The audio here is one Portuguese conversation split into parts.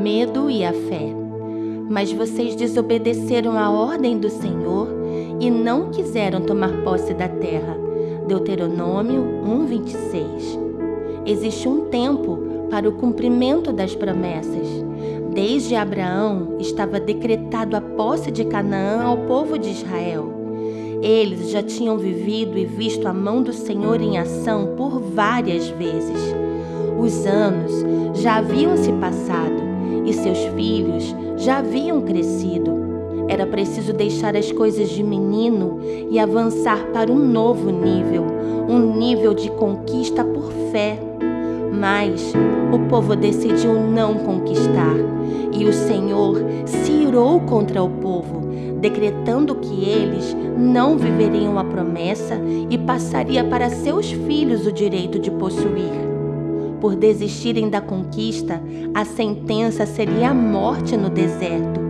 medo e a fé. Mas vocês desobedeceram a ordem do Senhor e não quiseram tomar posse da terra. Deuteronômio 1:26. Existe um tempo para o cumprimento das promessas. Desde Abraão estava decretado a posse de Canaã ao povo de Israel. Eles já tinham vivido e visto a mão do Senhor em ação por várias vezes. Os anos já haviam se passado e seus filhos já haviam crescido. Era preciso deixar as coisas de menino e avançar para um novo nível, um nível de conquista por fé. Mas o povo decidiu não conquistar e o Senhor se irou contra o povo, decretando que eles não viveriam a promessa e passaria para seus filhos o direito de possuir por desistirem da conquista, a sentença seria a morte no deserto.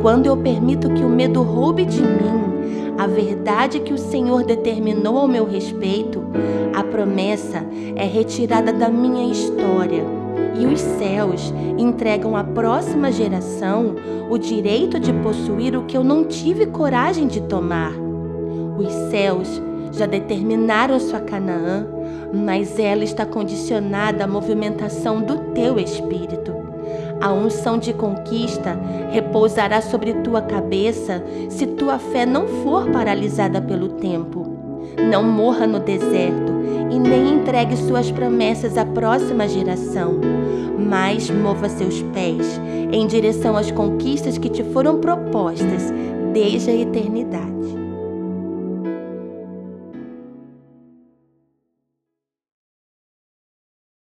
Quando eu permito que o medo roube de mim a verdade que o Senhor determinou ao meu respeito, a promessa é retirada da minha história e os céus entregam à próxima geração o direito de possuir o que eu não tive coragem de tomar. Os céus já determinaram sua Canaã, mas ela está condicionada à movimentação do teu espírito. A unção de conquista repousará sobre tua cabeça se tua fé não for paralisada pelo tempo. Não morra no deserto e nem entregue suas promessas à próxima geração, mas mova seus pés em direção às conquistas que te foram propostas desde a eternidade.